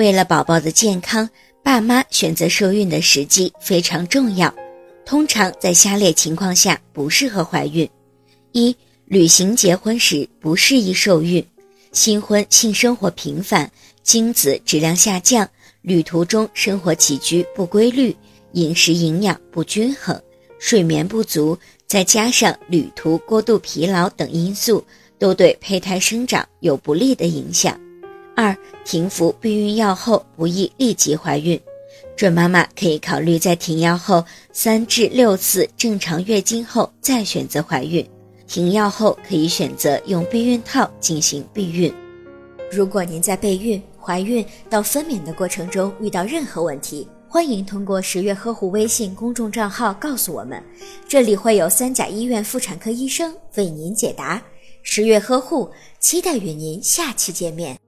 为了宝宝的健康，爸妈选择受孕的时机非常重要。通常在下列情况下不适合怀孕：一、旅行结婚时不适宜受孕；新婚性生活频繁，精子质量下降；旅途中生活起居不规律，饮食营养不均衡，睡眠不足，再加上旅途过度疲劳等因素，都对胚胎生长有不利的影响。二、停服避孕药后不宜立即怀孕。准妈妈可以考虑在停药后三至六次正常月经后再选择怀孕。停药后可以选择用避孕套进行避孕。如果您在备孕、怀孕到分娩的过程中遇到任何问题，欢迎通过十月呵护微信公众账号告诉我们，这里会有三甲医院妇产科医生为您解答。十月呵护，期待与您下期见面。